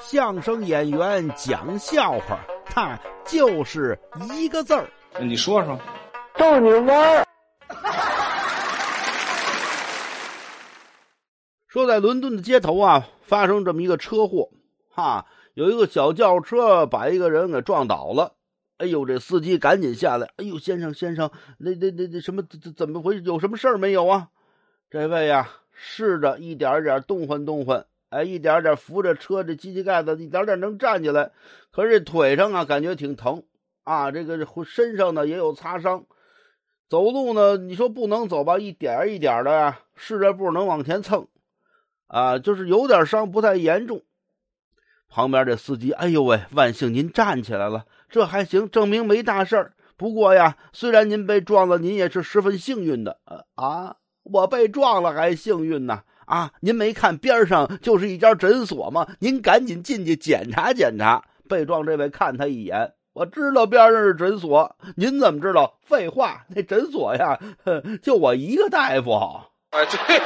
相声演员讲笑话，他就是一个字儿。你说说，逗你玩儿。说在伦敦的街头啊，发生这么一个车祸，哈，有一个小轿车把一个人给撞倒了。哎呦，这司机赶紧下来。哎呦，先生先生，那那那那什么怎怎么回事？有什么事儿没有啊？这位呀，试着一点点动换动换，哎，一点点扶着车这机器盖子，一点点能站起来。可是腿上啊，感觉挺疼啊，这个身上呢也有擦伤。走路呢，你说不能走吧，一点一点的呀，试着步能往前蹭。啊，就是有点伤，不太严重。旁边这司机，哎呦喂，万幸您站起来了，这还行，证明没大事儿。不过呀，虽然您被撞了，您也是十分幸运的。啊，我被撞了还幸运呢？啊您没看边上就是一家诊所吗？您赶紧进去检查检查。被撞这位看他一眼，我知道边上是诊所，您怎么知道？废话，那诊所呀，就我一个大夫。哎，对。